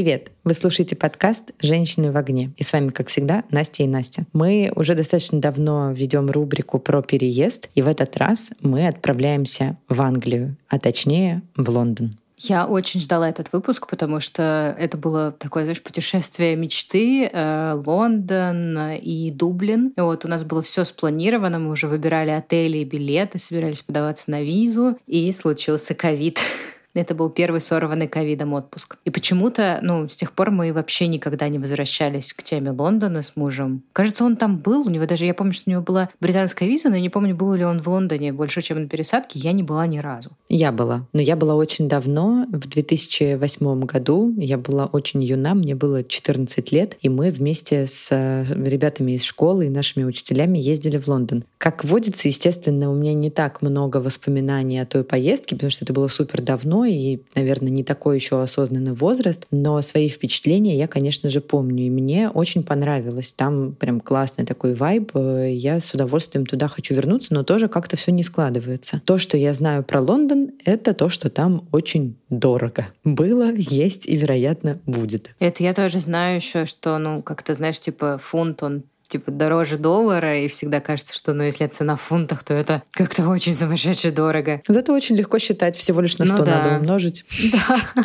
Привет! Вы слушаете подкаст «Женщины в огне». И с вами, как всегда, Настя и Настя. Мы уже достаточно давно ведем рубрику про переезд, и в этот раз мы отправляемся в Англию, а точнее в Лондон. Я очень ждала этот выпуск, потому что это было такое, знаешь, путешествие мечты, э, Лондон и Дублин. И вот у нас было все спланировано, мы уже выбирали отели и билеты, собирались подаваться на визу, и случился ковид. Это был первый сорванный ковидом отпуск. И почему-то, ну, с тех пор мы вообще никогда не возвращались к теме Лондона с мужем. Кажется, он там был, у него даже, я помню, что у него была британская виза, но я не помню, был ли он в Лондоне больше, чем на пересадке. Я не была ни разу. Я была. Но я была очень давно, в 2008 году. Я была очень юна, мне было 14 лет, и мы вместе с э, ребятами из школы и нашими учителями ездили в Лондон. Как водится, естественно, у меня не так много воспоминаний о той поездке, потому что это было супер давно, и, наверное, не такой еще осознанный возраст, но свои впечатления я, конечно же, помню, и мне очень понравилось. Там прям классный такой вайб, я с удовольствием туда хочу вернуться, но тоже как-то все не складывается. То, что я знаю про Лондон, это то, что там очень дорого. Было, есть и, вероятно, будет. Это я тоже знаю еще, что, ну, как-то, знаешь, типа фунт, он типа дороже доллара, и всегда кажется, что ну, если цена в фунтах, то это как-то очень сумасшедше дорого. Зато очень легко считать, всего лишь на 100 ну, да. надо умножить. Да.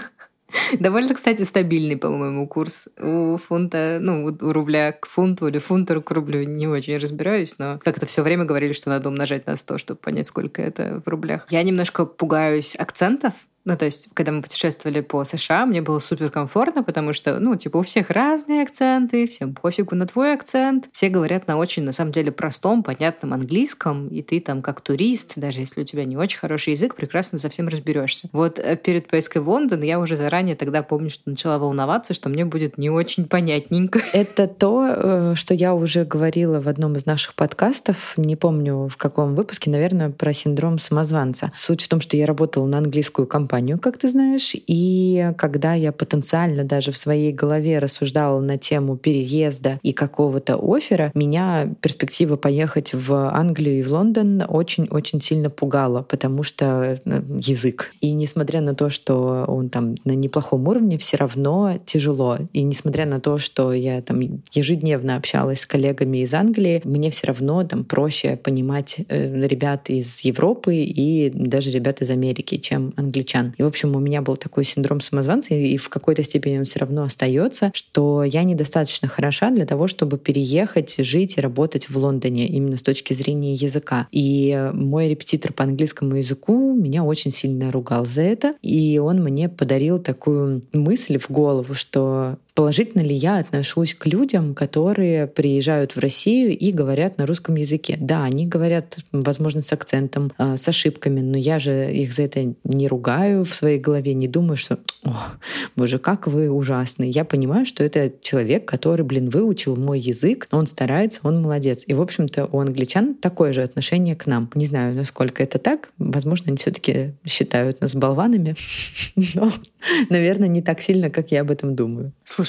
Довольно, кстати, стабильный, по-моему, курс у фунта, ну, у рубля к фунту или фунта к рублю. Не очень разбираюсь, но как-то все время говорили, что надо умножать на 100, чтобы понять, сколько это в рублях. Я немножко пугаюсь акцентов, ну, то есть, когда мы путешествовали по США, мне было супер комфортно, потому что, ну, типа, у всех разные акценты, всем пофигу на твой акцент. Все говорят на очень, на самом деле, простом, понятном английском, и ты там, как турист, даже если у тебя не очень хороший язык, прекрасно совсем разберешься. Вот э, перед поездкой в Лондон я уже заранее тогда помню, что начала волноваться, что мне будет не очень понятненько. Это то, э, что я уже говорила в одном из наших подкастов, не помню в каком выпуске, наверное, про синдром самозванца. Суть в том, что я работала на английскую компанию, компанию, как ты знаешь. И когда я потенциально даже в своей голове рассуждала на тему переезда и какого-то оффера, меня перспектива поехать в Англию и в Лондон очень-очень сильно пугала, потому что э, язык. И несмотря на то, что он там на неплохом уровне, все равно тяжело. И несмотря на то, что я там ежедневно общалась с коллегами из Англии, мне все равно там проще понимать э, ребят из Европы и даже ребят из Америки, чем англичан стран. И, в общем, у меня был такой синдром самозванца, и в какой-то степени он все равно остается, что я недостаточно хороша для того, чтобы переехать, жить и работать в Лондоне именно с точки зрения языка. И мой репетитор по английскому языку меня очень сильно ругал за это, и он мне подарил такую мысль в голову, что положительно ли я отношусь к людям, которые приезжают в Россию и говорят на русском языке. Да, они говорят, возможно, с акцентом, а, с ошибками, но я же их за это не ругаю в своей голове, не думаю, что, о, боже, как вы ужасны. Я понимаю, что это человек, который, блин, выучил мой язык, он старается, он молодец. И, в общем-то, у англичан такое же отношение к нам. Не знаю, насколько это так. Возможно, они все-таки считают нас болванами, но, наверное, не так сильно, как я об этом думаю. Слушай,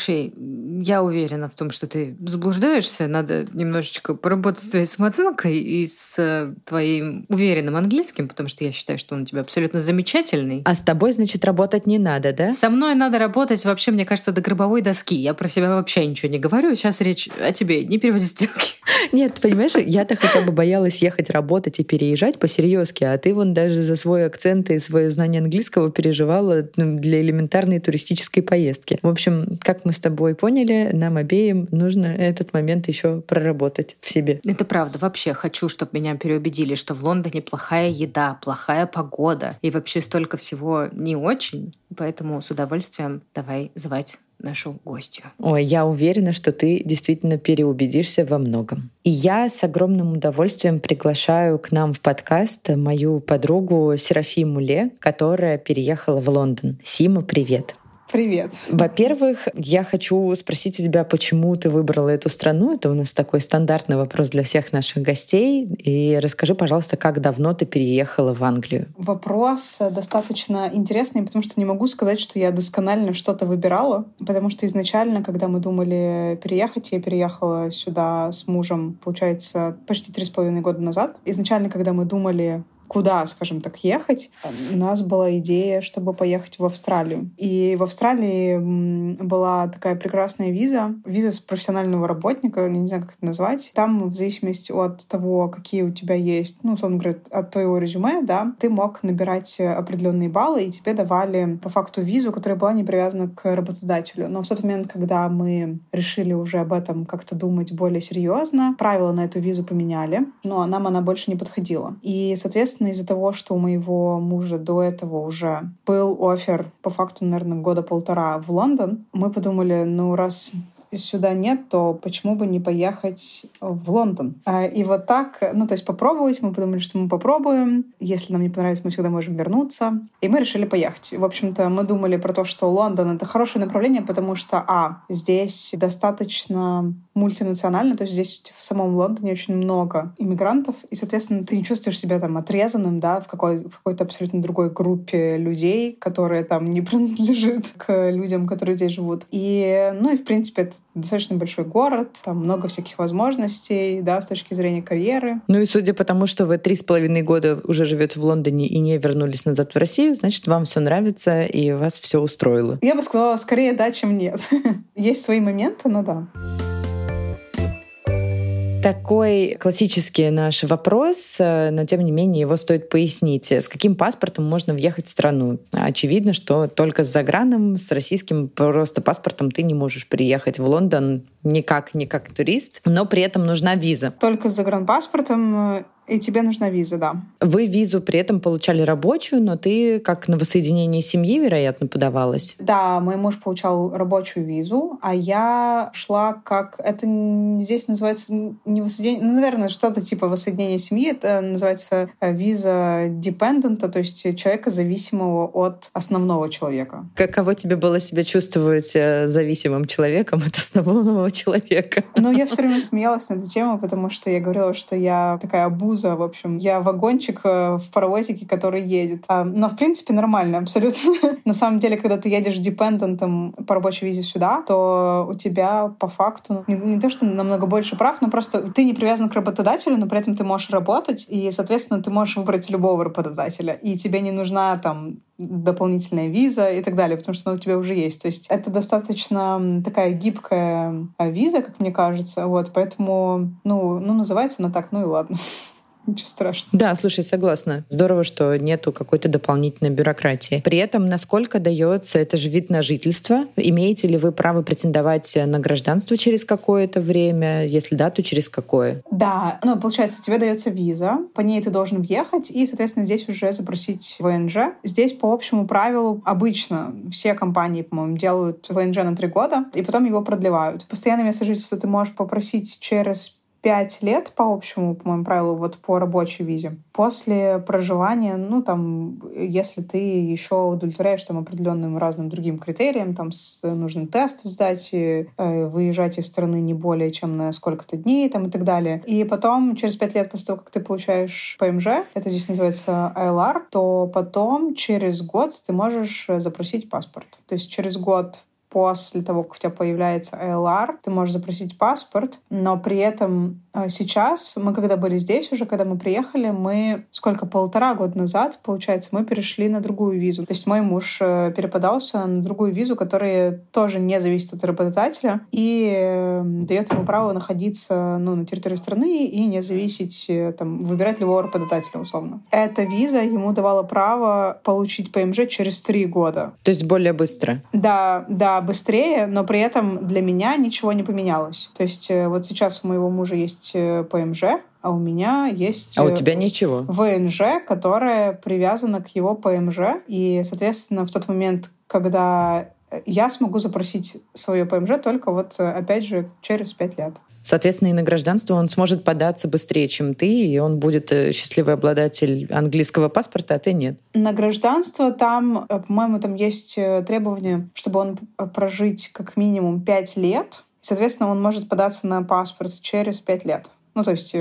я уверена в том, что ты заблуждаешься. Надо немножечко поработать с твоей самооценкой и с твоим уверенным английским, потому что я считаю, что он у тебя абсолютно замечательный. А с тобой, значит, работать не надо, да? Со мной надо работать вообще, мне кажется, до гробовой доски. Я про себя вообще ничего не говорю. Сейчас речь о тебе. Не переводи стрелки. Нет, понимаешь, я-то хотя бы боялась ехать работать и переезжать по-серьезки, а ты вон даже за свой акцент и свое знание английского переживала ну, для элементарной туристической поездки. В общем, как мы с тобой поняли, нам обеим нужно этот момент еще проработать в себе. Это правда. Вообще хочу, чтобы меня переубедили, что в Лондоне плохая еда, плохая погода и вообще столько всего не очень. Поэтому с удовольствием давай звать нашу гостью. Ой, я уверена, что ты действительно переубедишься во многом. И я с огромным удовольствием приглашаю к нам в подкаст мою подругу Серафиму Ле, которая переехала в Лондон. Сима, привет! Привет. Во-первых, я хочу спросить у тебя, почему ты выбрала эту страну. Это у нас такой стандартный вопрос для всех наших гостей. И расскажи, пожалуйста, как давно ты переехала в Англию? Вопрос достаточно интересный, потому что не могу сказать, что я досконально что-то выбирала, потому что изначально, когда мы думали переехать, я переехала сюда с мужем, получается, почти три с половиной года назад. Изначально, когда мы думали куда, скажем так, ехать, у нас была идея, чтобы поехать в Австралию. И в Австралии была такая прекрасная виза, виза с профессионального работника, не знаю, как это назвать. Там в зависимости от того, какие у тебя есть, ну, условно говоря, от твоего резюме, да, ты мог набирать определенные баллы, и тебе давали по факту визу, которая была не привязана к работодателю. Но в тот момент, когда мы решили уже об этом как-то думать более серьезно, правила на эту визу поменяли, но нам она больше не подходила. И, соответственно, из-за того, что у моего мужа до этого уже был офер по факту, наверное, года полтора в Лондон, мы подумали, ну, раз сюда нет, то почему бы не поехать в Лондон? А, и вот так, ну, то есть попробовать, мы подумали, что мы попробуем. Если нам не понравится, мы всегда можем вернуться. И мы решили поехать. В общем-то, мы думали про то, что Лондон — это хорошее направление, потому что, а, здесь достаточно мультинационально, то есть здесь в самом Лондоне очень много иммигрантов, и, соответственно, ты не чувствуешь себя там отрезанным, да, в, какой, в какой-то абсолютно другой группе людей, которые там не принадлежат к людям, которые здесь живут. И, ну и, в принципе, это достаточно большой город, там много всяких возможностей, да, с точки зрения карьеры. Ну и судя по тому, что вы три с половиной года уже живете в Лондоне и не вернулись назад в Россию, значит, вам все нравится и вас все устроило. Я бы сказала, скорее да, чем нет. Есть свои моменты, но да такой классический наш вопрос, э, но тем не менее его стоит пояснить. С каким паспортом можно въехать в страну? Очевидно, что только с заграном, с российским просто паспортом ты не можешь приехать в Лондон никак, не как турист, но при этом нужна виза. Только с загранпаспортом э, и тебе нужна виза, да. Вы визу при этом получали рабочую, но ты как на воссоединение семьи, вероятно, подавалась? Да, мой муж получал рабочую визу, а я шла как... Это здесь называется не воссоединение... Ну, наверное, что-то типа воссоединения семьи. Это называется э, виза депендента, то есть человека, зависимого от основного человека. Каково тебе было себя чувствовать э, зависимым человеком от основного человека? Ну, я все время смеялась на эту тему, потому что я говорила, что я такая обуза груза, в общем. Я вагончик э, в паровозике, который едет. А, но, в принципе, нормально, абсолютно. На самом деле, когда ты едешь депендентом по рабочей визе сюда, то у тебя по факту не, не то, что намного больше прав, но просто ты не привязан к работодателю, но при этом ты можешь работать, и, соответственно, ты можешь выбрать любого работодателя, и тебе не нужна там дополнительная виза и так далее, потому что она у тебя уже есть. То есть это достаточно такая гибкая а, виза, как мне кажется, вот, поэтому, ну, ну называется она так, ну и ладно. Ничего страшного. Да, слушай, согласна. Здорово, что нету какой-то дополнительной бюрократии. При этом, насколько дается, это же вид на жительство. Имеете ли вы право претендовать на гражданство через какое-то время? Если да, то через какое? Да, ну, получается, тебе дается виза, по ней ты должен въехать, и, соответственно, здесь уже запросить ВНЖ. Здесь по общему правилу обычно все компании, по-моему, делают ВНЖ на три года, и потом его продлевают. Постоянное место жительства ты можешь попросить через пять лет по общему, по моему правилу, вот по рабочей визе. После проживания, ну, там, если ты еще удовлетворяешь там определенным разным другим критериям, там, с, нужно тест сдать, э, выезжать из страны не более чем на сколько-то дней, там, и так далее. И потом, через пять лет после того, как ты получаешь ПМЖ, это здесь называется ILR, то потом через год ты можешь запросить паспорт. То есть через год после того, как у тебя появляется АЛР, ты можешь запросить паспорт, но при этом э, сейчас, мы когда были здесь уже, когда мы приехали, мы сколько, полтора года назад, получается, мы перешли на другую визу. То есть мой муж э, переподался на другую визу, которая тоже не зависит от работодателя и э, дает ему право находиться ну, на территории страны и не зависеть, там, выбирать любого работодателя, условно. Эта виза ему давала право получить ПМЖ через три года. То есть более быстро? Да, да, быстрее, но при этом для меня ничего не поменялось. То есть э, вот сейчас у моего мужа есть э, ПМЖ, а у меня есть... А у тебя ничего? ВНЖ, которая привязана к его ПМЖ. И, соответственно, в тот момент, когда я смогу запросить свое ПМЖ только вот, опять же, через пять лет. Соответственно, и на гражданство он сможет податься быстрее, чем ты, и он будет э, счастливый обладатель английского паспорта, а ты нет. На гражданство там, э, по-моему, там есть э, требование, чтобы он прожить как минимум пять лет. Соответственно, он может податься на паспорт через пять лет. Ну, то есть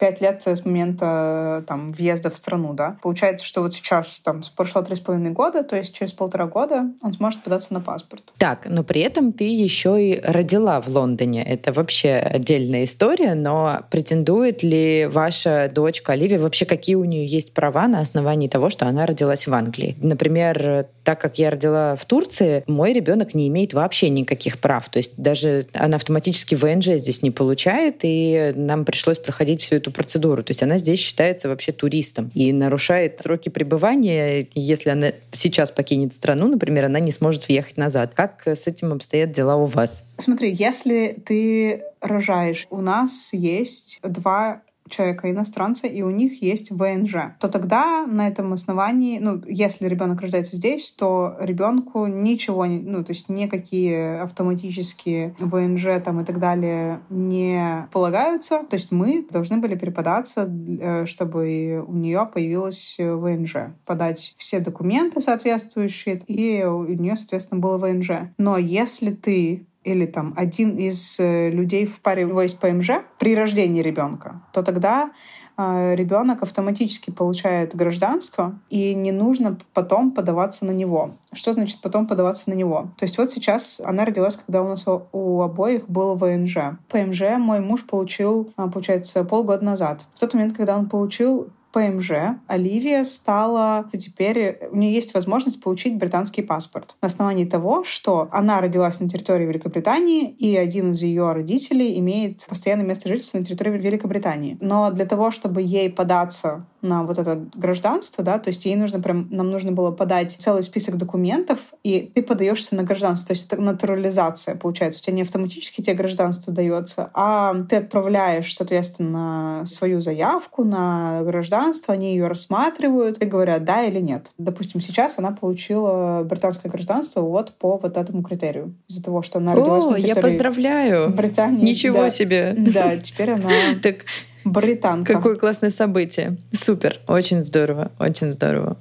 пять лет с момента там, въезда в страну, да. Получается, что вот сейчас там прошло три с половиной года, то есть через полтора года он сможет податься на паспорт. Так, но при этом ты еще и родила в Лондоне. Это вообще отдельная история, но претендует ли ваша дочка Оливия, вообще какие у нее есть права на основании того, что она родилась в Англии? Например, так как я родила в Турции, мой ребенок не имеет вообще никаких прав. То есть даже она автоматически ВНЖ здесь не получает, и нам пришлось проходить всю эту процедуру. То есть она здесь считается вообще туристом и нарушает сроки пребывания. Если она сейчас покинет страну, например, она не сможет въехать назад. Как с этим обстоят дела у вас? Смотри, если ты рожаешь, у нас есть два человека иностранца, и у них есть ВНЖ, то тогда на этом основании, ну, если ребенок рождается здесь, то ребенку ничего, ну, то есть никакие автоматические ВНЖ там и так далее не полагаются. То есть мы должны были переподаться, э, чтобы у нее появилась ВНЖ, подать все документы соответствующие, и у нее, соответственно, было ВНЖ. Но если ты или там один из э, людей в паре у него есть ПМЖ при рождении ребенка, то тогда э, ребенок автоматически получает гражданство, и не нужно потом подаваться на него. Что значит потом подаваться на него? То есть вот сейчас она родилась, когда у нас у обоих был ВНЖ. ПМЖ мой муж получил, э, получается, полгода назад. В тот момент, когда он получил ПМЖ Оливия стала теперь у нее есть возможность получить британский паспорт на основании того, что она родилась на территории Великобритании и один из ее родителей имеет постоянное место жительства на территории Великобритании. Но для того, чтобы ей податься на вот это гражданство, да, то есть ей нужно прям, нам нужно было подать целый список документов, и ты подаешься на гражданство, то есть это натурализация получается. У тебя не автоматически тебе гражданство дается, а ты отправляешь, соответственно, свою заявку на гражданство, они ее рассматривают и говорят, да или нет. Допустим, сейчас она получила британское гражданство вот по вот этому критерию. Из-за того, что она родилась О, на я поздравляю! Британии. Ничего да. себе! Да, теперь она... Так Британка. Какое классное событие. Супер. Очень здорово. Очень здорово.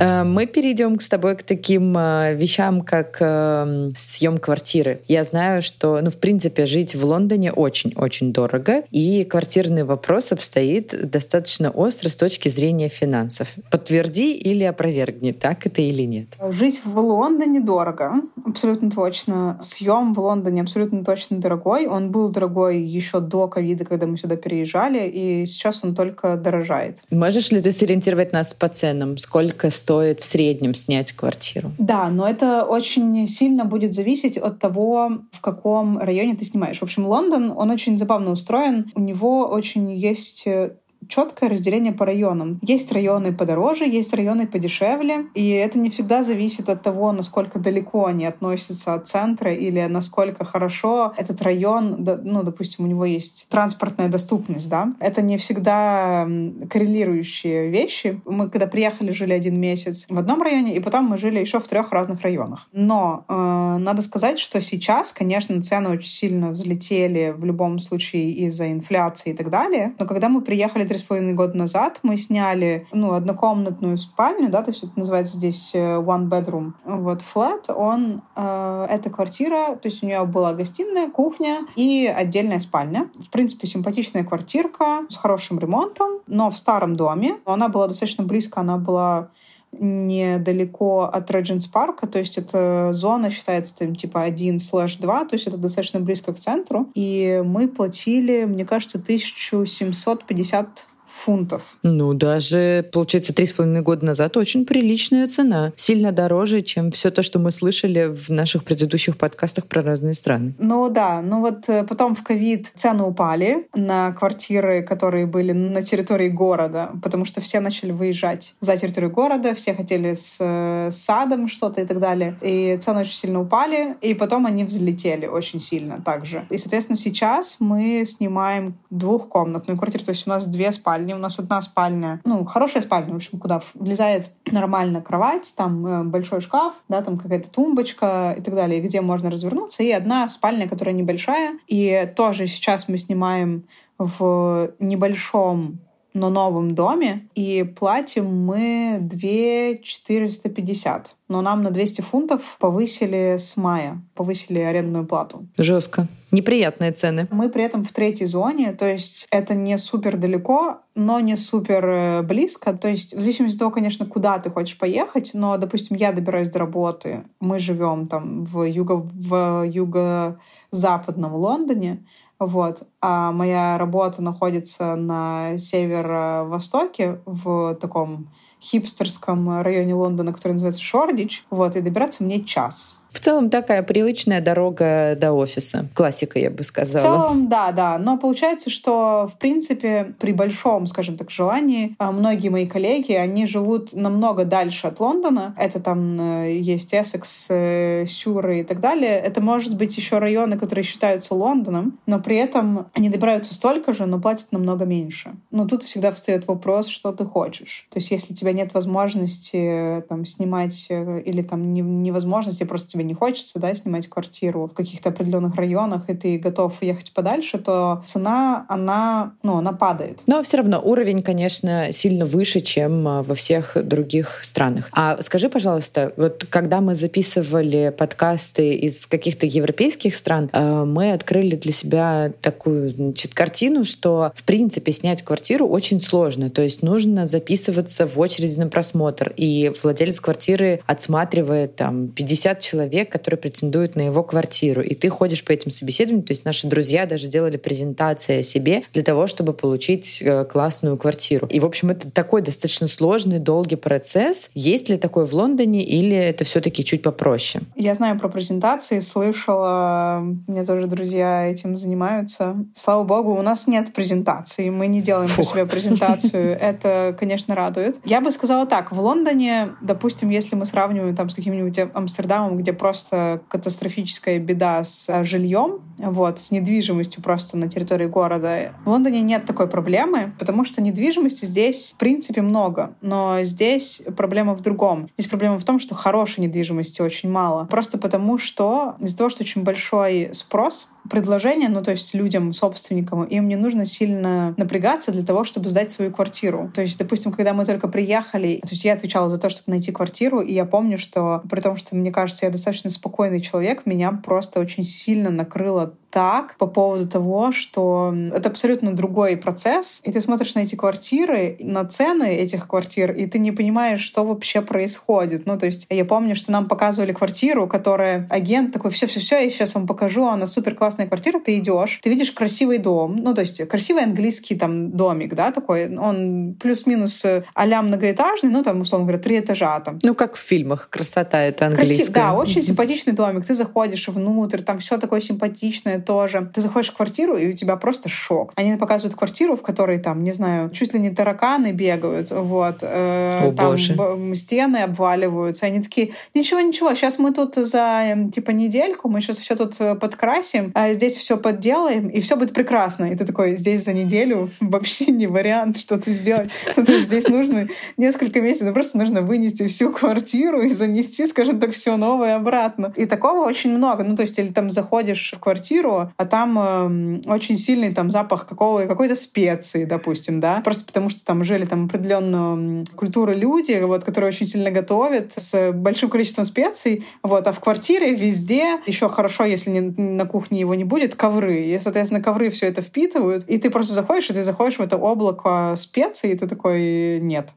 Э, мы перейдем с тобой к таким э, вещам, как эм, съем квартиры. Я знаю, что, ну, в принципе, жить в Лондоне очень-очень дорого, и квартирный вопрос обстоит достаточно остро с точки зрения финансов. Подтверди или опровергни, так это или нет. Жить в Лондоне дорого, абсолютно точно. Съем в Лондоне абсолютно точно дорогой. Он был дорогой еще до ковида, когда мы сюда переезжали, и сейчас он только дорожает. Можешь ли ты сориентировать нас по ценам? Сколько стоит стоит в среднем снять квартиру? Да, но это очень сильно будет зависеть от того, в каком районе ты снимаешь. В общем, Лондон, он очень забавно устроен. У него очень есть э, четкое разделение по районам. Есть районы подороже, есть районы подешевле, и это не всегда зависит от того, насколько далеко они относятся от центра или насколько хорошо этот район, ну, допустим, у него есть транспортная доступность, да. Это не всегда коррелирующие вещи. Мы когда приехали, жили один месяц в одном районе, и потом мы жили еще в трех разных районах. Но э, надо сказать, что сейчас, конечно, цены очень сильно взлетели в любом случае из-за инфляции и так далее. Но когда мы приехали три с половиной года назад мы сняли, ну, однокомнатную спальню, да, то есть это называется здесь э, one bedroom. Вот flat, он, э, эта квартира, то есть у нее была гостиная, кухня и отдельная спальня. В принципе, симпатичная квартирка с хорошим ремонтом, но в старом доме. Она была достаточно близко, она была недалеко от Regents Парка, то есть эта зона считается там типа 1 слэш 2, то есть это достаточно близко к центру. И мы платили, мне кажется, 1750 фунтов. Ну, даже, получается, три с половиной года назад очень приличная цена. Сильно дороже, чем все то, что мы слышали в наших предыдущих подкастах про разные страны. Ну да, ну вот э, потом в ковид цены упали на квартиры, которые были на территории города, потому что все начали выезжать за территорию города, все хотели с, э, с садом что-то и так далее. И цены очень сильно упали, и потом они взлетели очень сильно также. И, соответственно, сейчас мы снимаем двухкомнатную квартиру, то есть у нас две спальни спальни. У нас одна спальня, ну, хорошая спальня, в общем, куда влезает нормально кровать, там э, большой шкаф, да, там какая-то тумбочка и так далее, где можно развернуться. И одна спальня, которая небольшая. И тоже сейчас мы снимаем в небольшом но новом доме, и платим мы 2 450 но нам на 200 фунтов повысили с мая, повысили арендную плату. Жестко. Неприятные цены. Мы при этом в третьей зоне, то есть это не супер далеко, но не супер э, близко. То есть в зависимости от того, конечно, куда ты хочешь поехать, но, допустим, я добираюсь до работы, мы живем там в, юго, в юго-западном Лондоне, вот. А моя работа находится на северо-востоке в таком хипстерском районе Лондона, который называется Шордич. Вот, и добираться мне час. В целом такая привычная дорога до офиса. Классика, я бы сказала. В целом, да, да. Но получается, что, в принципе, при большом, скажем так, желании, а, многие мои коллеги, они живут намного дальше от Лондона. Это там э, есть Эссекс, э, Сюры и так далее. Это может быть еще районы, которые считаются Лондоном, но при этом они добираются столько же, но платят намного меньше. Но тут всегда встает вопрос, что ты хочешь. То есть если у тебя нет возможности э, там снимать или там невозможности, просто тебе не хочется, да, снимать квартиру в каких-то определенных районах, и ты готов ехать подальше, то цена, она, ну, она падает. Но все равно уровень, конечно, сильно выше, чем а, во всех других странах. А скажи, пожалуйста, вот когда мы записывали подкасты из каких-то европейских стран, мы открыли для себя такую значит, картину, что, в принципе, снять квартиру очень сложно. То есть нужно записываться в очередь на просмотр, и владелец квартиры отсматривает там 50 человек который претендует на его квартиру. И ты ходишь по этим собеседованиям, то есть наши друзья даже делали презентации о себе для того, чтобы получить э, классную квартиру. И, в общем, это такой достаточно сложный, долгий процесс. Есть ли такое в Лондоне или это все-таки чуть попроще? Я знаю про презентации, слышала, меня тоже друзья этим занимаются. Слава богу, у нас нет презентации, мы не делаем Фух. про себя презентацию. Это, конечно, радует. Я бы сказала так, в Лондоне, допустим, если мы сравниваем там с каким-нибудь Амстердамом, где просто катастрофическая беда с э, жильем, вот, с недвижимостью просто на территории города. В Лондоне нет такой проблемы, потому что недвижимости здесь, в принципе, много. Но здесь проблема в другом. Здесь проблема в том, что хорошей недвижимости очень мало. Просто потому, что из-за того, что очень большой спрос, предложение, ну, то есть людям, собственникам, им не нужно сильно напрягаться для того, чтобы сдать свою квартиру. То есть, допустим, когда мы только приехали, то есть я отвечала за то, чтобы найти квартиру, и я помню, что при том, что, мне кажется, я достаточно спокойный человек, меня просто очень сильно накрыло так по поводу того, что это абсолютно другой процесс, и ты смотришь на эти квартиры, на цены этих квартир, и ты не понимаешь, что вообще происходит. Ну, то есть я помню, что нам показывали квартиру, которая агент такой, все-все-все, я сейчас вам покажу, она супер классная квартира, ты идешь, ты видишь красивый дом, ну, то есть красивый английский там домик, да, такой, он плюс-минус а многоэтажный, ну, там, условно говоря, три этажа там. Ну, как в фильмах, красота это английская. Красив, да, очень симпатичный домик, ты заходишь внутрь, там все такое симпатичное, тоже. Ты заходишь в квартиру, и у тебя просто шок. Они показывают квартиру, в которой там, не знаю, чуть ли не тараканы бегают, вот. Э, О, там боже. стены обваливаются. Они такие, ничего, ничего, сейчас мы тут за, эм, типа, недельку, мы сейчас все тут э, подкрасим, а здесь все подделаем, и все будет прекрасно. И ты такой, здесь за неделю вообще не вариант что-то сделать. Здесь нужно несколько месяцев, просто нужно вынести всю квартиру и занести, скажем так, все новое обратно. И такого очень много. Ну, то есть, или там заходишь в квартиру, квартиру, а там э, очень сильный там запах какого, какой-то специи, допустим, да, просто потому что там жили там определенную культуру люди, вот, которые очень сильно готовят с большим количеством специй, вот, а в квартире везде, еще хорошо, если не, на кухне его не будет, ковры, и, соответственно, ковры все это впитывают, и ты просто заходишь, и ты заходишь в это облако специй, и ты такой, нет,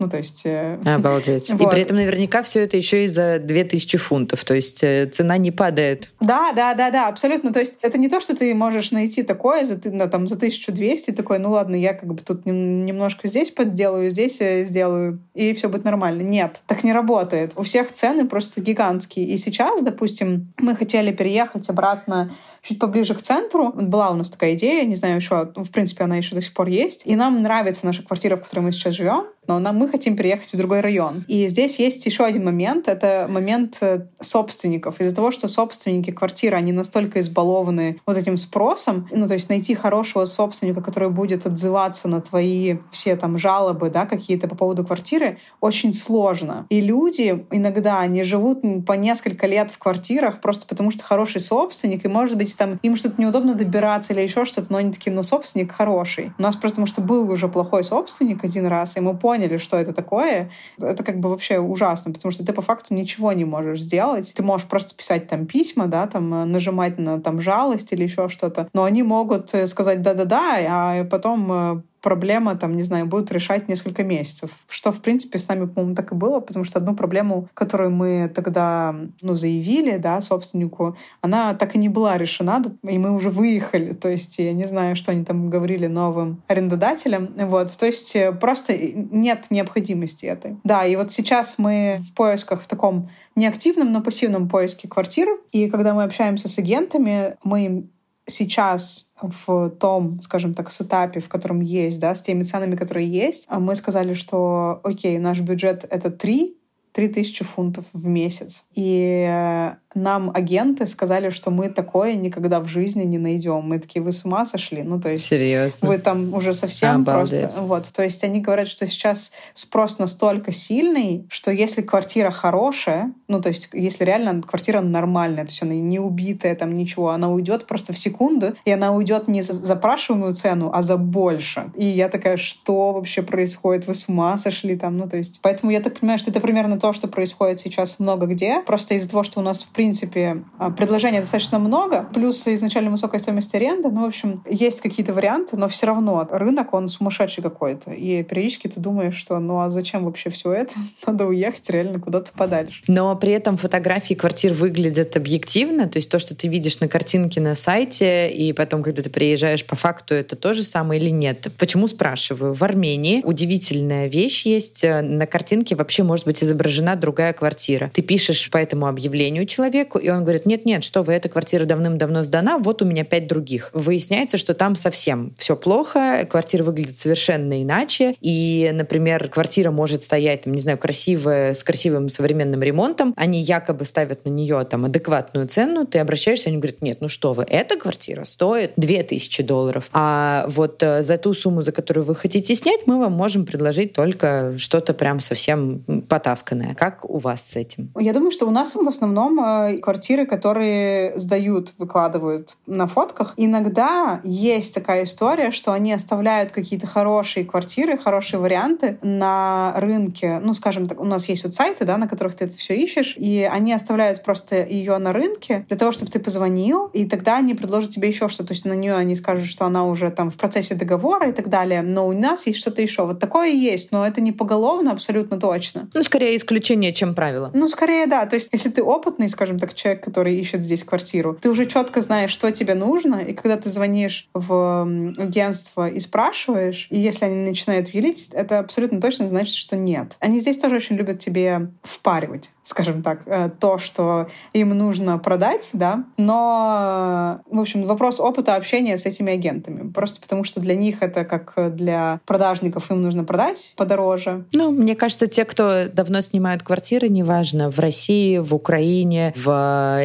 ну, то есть... Э, Обалдеть. Вот. И при этом наверняка все это еще и за 2000 фунтов. То есть э, цена не падает. Да, да, да, да, абсолютно. То есть это не то, что ты можешь найти такое за, на, там, за 1200, такой, ну ладно, я как бы тут немножко здесь подделаю, здесь сделаю, и все будет нормально. Нет, так не работает. У всех цены просто гигантские. И сейчас, допустим, мы хотели переехать обратно чуть поближе к центру. Была у нас такая идея, не знаю еще, в принципе, она еще до сих пор есть. И нам нравится наша квартира, в которой мы сейчас живем, но нам, мы хотим переехать в другой район. И здесь есть еще один момент, это момент э, собственников. Из-за того, что собственники квартиры, они настолько избалованы вот этим спросом, ну, то есть найти хорошего собственника, который будет отзываться на твои все там жалобы, да, какие-то по поводу квартиры, очень сложно. И люди иногда, они живут по несколько лет в квартирах просто потому, что хороший собственник, и, может быть, ездить, там им что-то неудобно добираться или еще что-то, но они такие, ну, собственник хороший. У нас просто потому что был уже плохой собственник один раз, и мы поняли, что это такое. Это как бы вообще ужасно, потому что ты по факту ничего не можешь сделать. Ты можешь просто писать там письма, да, там э, нажимать на там жалость или еще что-то, но они могут э, сказать да-да-да, а потом э, проблема, там, не знаю, будут решать несколько месяцев. Что, в принципе, с нами, по-моему, так и было, потому что одну проблему, которую мы тогда, ну, заявили, да, собственнику, она так и не была решена, и мы уже выехали. То есть я не знаю, что они там говорили новым арендодателям. Вот. То есть э, просто нет необходимости этой. Да, и вот сейчас мы в поисках в таком неактивном, но пассивном поиске квартир. И когда мы общаемся с агентами, мы сейчас в том, скажем так, сетапе, в котором есть, да, с теми ценами, которые есть, а мы сказали, что, окей, наш бюджет — это три, 3000 фунтов в месяц. И э, нам агенты сказали, что мы такое никогда в жизни не найдем. Мы такие, вы с ума сошли? Ну, то есть... Серьезно? Вы там уже совсем Обалдеть. просто... Вот, то есть они говорят, что сейчас спрос настолько сильный, что если квартира хорошая, ну, то есть если реально квартира нормальная, то есть она не убитая, там ничего, она уйдет просто в секунду, и она уйдет не за запрашиваемую цену, а за больше. И я такая, что вообще происходит? Вы с ума сошли там? Ну, то есть... Поэтому я так понимаю, что это примерно то, что происходит сейчас много где. Просто из-за того, что у нас в принципе, а, предложений достаточно много, плюс изначально высокая стоимость аренды. Ну, в общем, есть какие-то варианты, но все равно рынок, он сумасшедший какой-то. И периодически ты думаешь, что ну а зачем вообще все это? Надо уехать реально куда-то подальше. Но при этом фотографии квартир выглядят объективно, то есть то, что ты видишь на картинке на сайте, и потом, когда ты приезжаешь по факту, это то же самое или нет. Почему спрашиваю? В Армении удивительная вещь есть. На картинке вообще может быть изображена другая квартира. Ты пишешь по этому объявлению человеку, человеку, и он говорит, нет-нет, что вы, эта квартира давным-давно сдана, вот у меня пять других. Выясняется, что там совсем все плохо, квартира выглядит совершенно иначе, и, например, квартира может стоять, там, не знаю, красивая, с красивым современным ремонтом, они якобы ставят на нее там адекватную цену, ты обращаешься, они говорят, нет, ну что вы, эта квартира стоит 2000 долларов, а вот э, за ту сумму, за которую вы хотите снять, мы вам можем предложить только что-то прям совсем потасканное. Как у вас с этим? Я думаю, что у нас в основном э, квартиры, которые сдают, выкладывают на фотках. Иногда есть такая история, что они оставляют какие-то хорошие квартиры, хорошие варианты на рынке. Ну, скажем так, у нас есть вот сайты, да, на которых ты это все ищешь, и они оставляют просто ее на рынке для того, чтобы ты позвонил, и тогда они предложат тебе еще что-то. То есть на нее они скажут, что она уже там в процессе договора и так далее. Но у нас есть что-то еще. Вот такое есть, но это не поголовно абсолютно точно. Ну, скорее исключение, чем правило. Ну, скорее, да. То есть, если ты опытный, скажем так, человек, который ищет здесь квартиру. Ты уже четко знаешь, что тебе нужно, и когда ты звонишь в агентство и спрашиваешь, и если они начинают юлить, это абсолютно точно значит, что нет. Они здесь тоже очень любят тебе впаривать скажем так, э, то, что им нужно продать, да, но, в общем, вопрос опыта общения с этими агентами, просто потому что для них это как для продажников им нужно продать подороже. Ну, мне кажется, те, кто давно снимают квартиры, неважно, в России, в Украине, в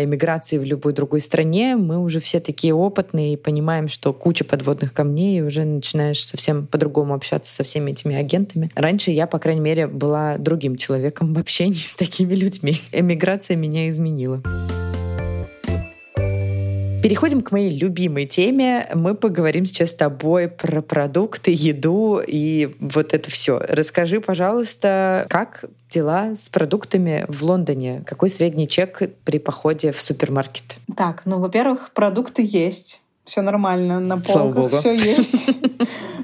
эмиграции в любой другой стране, мы уже все такие опытные и понимаем, что куча подводных камней, и уже начинаешь совсем по-другому общаться со всеми этими агентами. Раньше я, по крайней мере, была другим человеком в общении с такими людьми, людьми. Эмиграция меня изменила. Переходим к моей любимой теме. Мы поговорим сейчас с тобой про продукты, еду и вот это все. Расскажи, пожалуйста, как дела с продуктами в Лондоне? Какой средний чек при походе в супермаркет? Так, ну, во-первых, продукты есть все нормально, на полках все есть.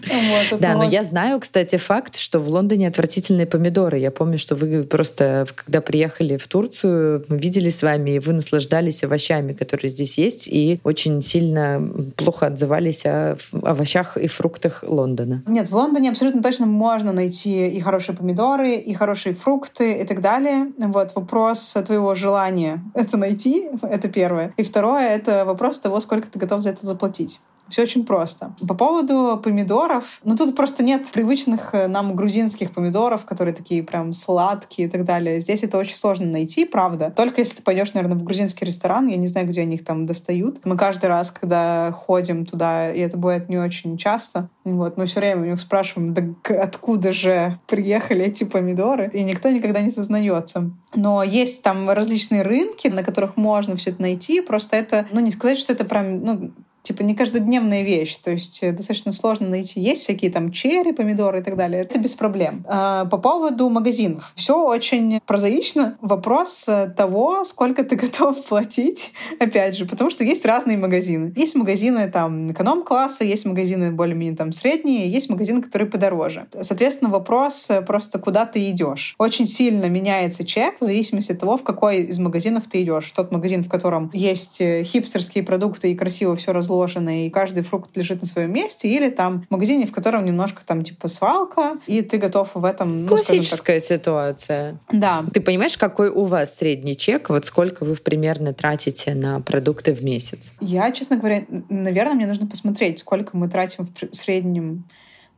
Вот, да, но я знаю, кстати, факт, что в Лондоне отвратительные помидоры. Я помню, что вы просто, когда приехали в Турцию, мы видели с вами, и вы наслаждались овощами, которые здесь есть, и очень сильно плохо отзывались о овощах и фруктах Лондона. Нет, в Лондоне абсолютно точно можно найти и хорошие помидоры, и хорошие фрукты и так далее. Вот вопрос твоего желания это найти, это первое. И второе — это вопрос того, сколько ты готов за это заплатить. Все очень просто. По поводу помидоров, ну тут просто нет привычных э, нам грузинских помидоров, которые такие прям сладкие и так далее. Здесь это очень сложно найти, правда. Только если ты пойдешь, наверное, в грузинский ресторан, я не знаю, где они их там достают. Мы каждый раз, когда ходим туда, и это бывает не очень часто, вот, мы все время у них спрашиваем, да откуда же приехали эти помидоры, и никто никогда не сознается. Но есть там различные рынки, на которых можно все это найти, просто это, ну не сказать, что это прям, ну, типа не каждодневная вещь. То есть э, достаточно сложно найти. Есть всякие там черри, помидоры и так далее. Это без проблем. А, по поводу магазинов. Все очень прозаично. Вопрос э, того, сколько ты готов платить. Опять же, потому что есть разные магазины. Есть магазины там эконом-класса, есть магазины более-менее там средние, есть магазины, которые подороже. Соответственно, вопрос э, просто куда ты идешь. Очень сильно меняется чек в зависимости от того, в какой из магазинов ты идешь. Тот магазин, в котором есть хипстерские продукты и красиво все разложено разложены, и каждый фрукт лежит на своем месте, или там в магазине, в котором немножко там типа свалка, и ты готов в этом... Ну, Классическая так... ситуация. Да. Ты понимаешь, какой у вас средний чек? Вот сколько вы примерно тратите на продукты в месяц? Я, честно говоря, наверное, мне нужно посмотреть, сколько мы тратим в среднем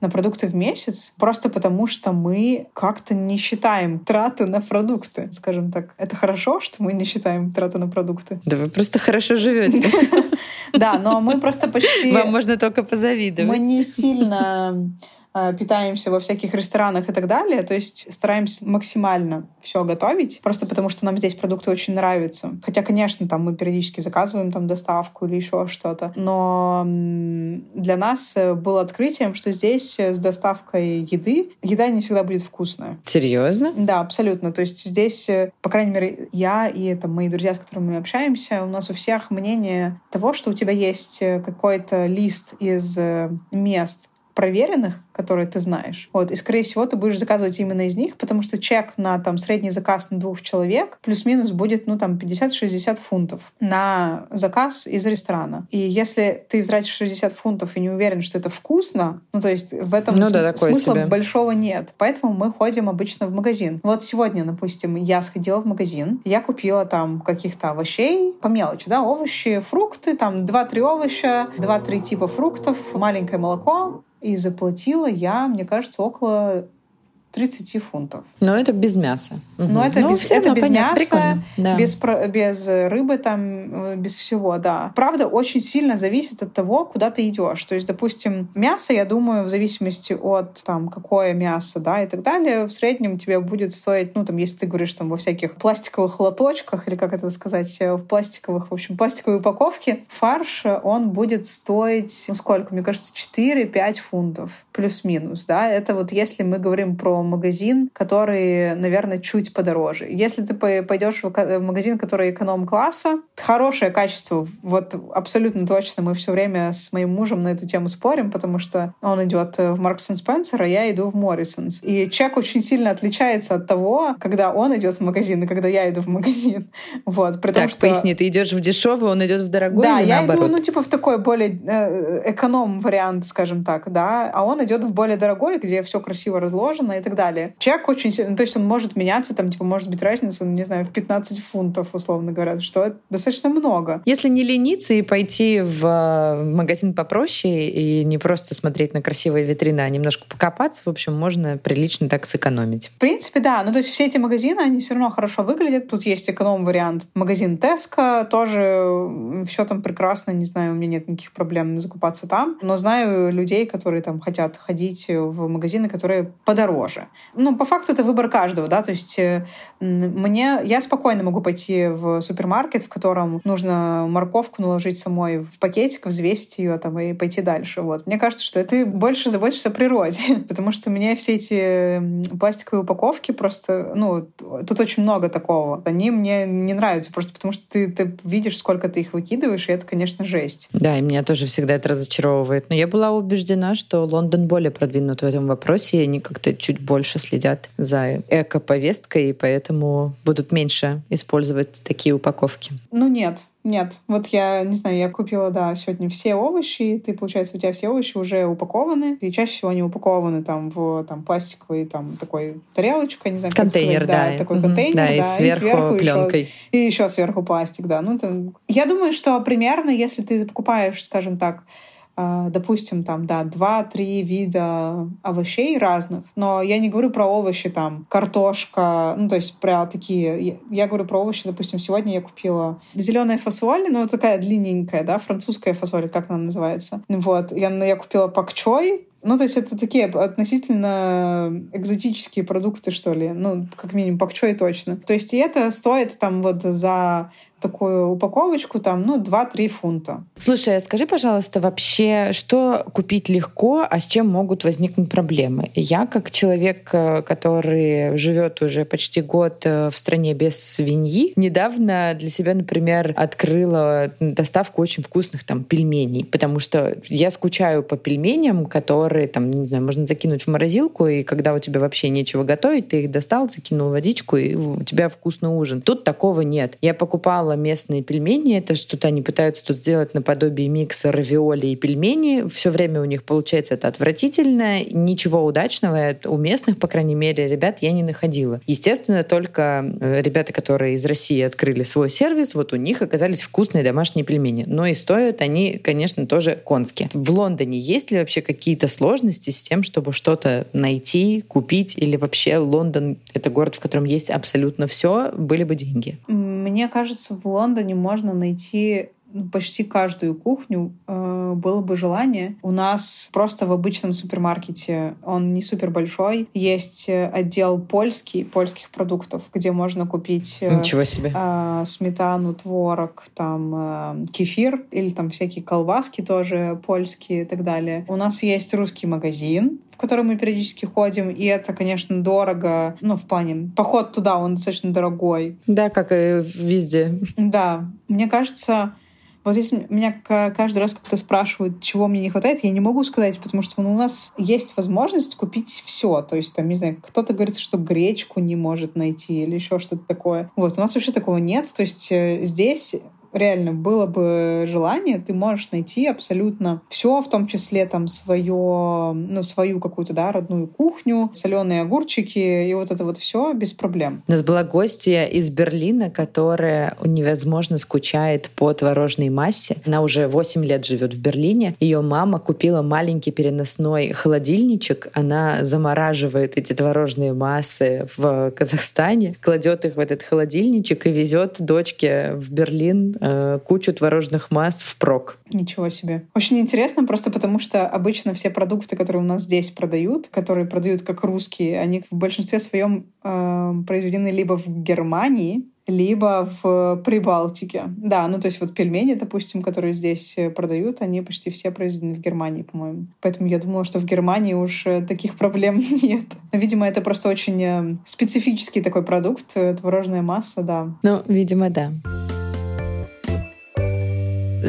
на продукты в месяц, просто потому что мы как-то не считаем траты на продукты, скажем так. Это хорошо, что мы не считаем траты на продукты. Да вы просто хорошо живете. Да, но мы просто почти... Вам можно только позавидовать. Мы не сильно питаемся во всяких ресторанах и так далее. То есть стараемся максимально все готовить, просто потому что нам здесь продукты очень нравятся. Хотя, конечно, там мы периодически заказываем там доставку или еще что-то. Но для нас э, было открытием, что здесь с доставкой еды еда не всегда будет вкусная. Серьезно? Да, абсолютно. То есть здесь, э, по крайней мере, я и там, мои друзья, с которыми мы общаемся, у нас у всех мнение того, что у тебя есть какой-то лист из мест, проверенных, которые ты знаешь. Вот. И, скорее всего, ты будешь заказывать именно из них, потому что чек на там средний заказ на двух человек плюс-минус будет, ну, там, 50-60 фунтов на заказ из ресторана. И если ты тратишь 60 фунтов и не уверен, что это вкусно, ну, то есть в этом ну, см- да, смысла себе. большого нет. Поэтому мы ходим обычно в магазин. Вот сегодня, допустим, я сходила в магазин, я купила там каких-то овощей по мелочи, да, овощи, фрукты, там 2-3 овоща, 2-3 типа фруктов, маленькое молоко, и заплатила я, мне кажется, около 30 фунтов. Но это без мяса. Но это, ну, без, это без мяса, да. без, без рыбы, там, э, без всего, да. Правда, очень сильно зависит от того, куда ты идешь. То есть, допустим, мясо, я думаю, в зависимости от там, какое мясо, да, и так далее, в среднем тебе будет стоить, ну, там, если ты говоришь там во всяких пластиковых лоточках, или как это сказать, э, в пластиковых, в общем, пластиковой упаковке, фарш, он будет стоить, ну, сколько? Мне кажется, 4-5 фунтов, плюс-минус, да. Это вот если мы говорим про магазин, который, наверное, чуть подороже. Если ты пойдешь в магазин, который эконом-класса, хорошее качество, вот абсолютно точно мы все время с моим мужем на эту тему спорим, потому что он идет в Маркс Спенсер, а я иду в Моррисонс. И чек очень сильно отличается от того, когда он идет в магазин и когда я иду в магазин. Вот, при том, так, что... поясни, ты идешь в дешевый, он идет в дорогой Да, я наоборот? иду, ну, типа в такой более э, эконом вариант, скажем так, да, а он идет в более дорогой, где все красиво разложено и так далее. Чек очень сильно, ну, то есть он может меняться, там, типа, может быть разница, ну, не знаю, в 15 фунтов, условно говоря, что достаточно много. Если не лениться и пойти в э, магазин попроще и не просто смотреть на красивые витрины, а немножко покопаться, в общем, можно прилично так сэкономить. В принципе, да. Ну, то есть все эти магазины, они все равно хорошо выглядят. Тут есть эконом-вариант. Магазин Теска тоже все там прекрасно, не знаю, у меня нет никаких проблем закупаться там. Но знаю людей, которые там хотят ходить в магазины, которые подороже ну, по факту это выбор каждого, да, то есть э, мне, я спокойно могу пойти в супермаркет, в котором нужно морковку наложить самой в пакетик, взвесить ее там и пойти дальше, вот. Мне кажется, что ты больше заботишься о природе, потому что мне все эти пластиковые упаковки просто, ну, тут очень много такого. Они мне не нравятся просто потому, что ты, ты видишь, сколько ты их выкидываешь, и это, конечно, жесть. Да, и меня тоже всегда это разочаровывает. Но я была убеждена, что Лондон более продвинут в этом вопросе, и они как-то чуть больше следят за эко-повесткой, и поэтому будут меньше использовать такие упаковки. Ну нет, нет, вот я, не знаю, я купила, да, сегодня все овощи, ты, получается, у тебя все овощи уже упакованы, и чаще всего они упакованы там в там, пластиковый там такой тарелочка, не знаю, контейнер, как сказать, да, такой угу. контейнер, да, и да, сверху, и сверху пленкой. Еще, и еще сверху пластик, да. Ну, это... Я думаю, что примерно, если ты покупаешь, скажем так, допустим, там, да, два-три вида овощей разных, но я не говорю про овощи, там, картошка, ну, то есть про такие, я, я говорю про овощи, допустим, сегодня я купила зеленая фасоль, ну, такая длинненькая, да, французская фасоль, как она называется. Вот, я, я купила пакчой, ну, то есть это такие относительно экзотические продукты, что ли. Ну, как минимум, пакчой точно. То есть и это стоит там вот за такую упаковочку, там, ну, 2-3 фунта. Слушай, а скажи, пожалуйста, вообще, что купить легко, а с чем могут возникнуть проблемы? Я, как человек, э, который живет уже почти год э, в стране без свиньи, недавно для себя, например, открыла доставку очень вкусных там пельменей, потому что я скучаю по пельменям, которые там, не знаю, можно закинуть в морозилку, и когда у тебя вообще нечего готовить, ты их достал, закинул водичку, и у тебя вкусный ужин. Тут такого нет. Я покупала покупала местные пельмени. Это что-то они пытаются тут сделать наподобие микса равиоли и пельмени. Все время у них получается это отвратительно. Ничего удачного у местных, по крайней мере, ребят я не находила. Естественно, только э, ребята, которые из России открыли свой сервис, вот у них оказались вкусные домашние пельмени. Но и стоят они, конечно, тоже конские. В Лондоне есть ли вообще какие-то сложности с тем, чтобы что-то найти, купить? Или вообще Лондон — это город, в котором есть абсолютно все, были бы деньги? Мне кажется, в Лондоне можно найти ну, почти каждую кухню э, было бы желание. У нас просто в обычном супермаркете, он не супер большой, есть э, отдел польский, польских продуктов, где можно купить э, Ничего себе. Э, сметану, творог, там э, кефир или там всякие колбаски тоже польские и так далее. У нас есть русский магазин, в который мы периодически ходим, и это, конечно, дорого, ну, в плане, поход туда, он достаточно дорогой. Да, как и везде. Да. Мне кажется, вот если меня каждый раз как-то спрашивают, чего мне не хватает, я не могу сказать, потому что ну, у нас есть возможность купить все. То есть, там, не знаю, кто-то говорит, что гречку не может найти или еще что-то такое. Вот, у нас вообще такого нет. То есть э, здесь реально было бы желание, ты можешь найти абсолютно все, в том числе там свое, ну, свою какую-то, да, родную кухню, соленые огурчики и вот это вот все без проблем. У нас была гостья из Берлина, которая невозможно скучает по творожной массе. Она уже 8 лет живет в Берлине. Ее мама купила маленький переносной холодильничек. Она замораживает эти творожные массы в Казахстане, кладет их в этот холодильничек и везет дочке в Берлин э, кучу творожных масс в прок. Ничего себе. Очень интересно, просто потому что обычно все продукты, которые у нас здесь продают, которые продают как русские, они в большинстве своем э, произведены либо в Германии, либо в Прибалтике. Да, ну то есть вот пельмени, допустим, которые здесь э, продают, они почти все произведены в Германии, по-моему. Поэтому я думала, что в Германии уж э, таких проблем нет. Видимо, это просто очень э, специфический такой продукт, творожная масса, да. Ну, видимо, да.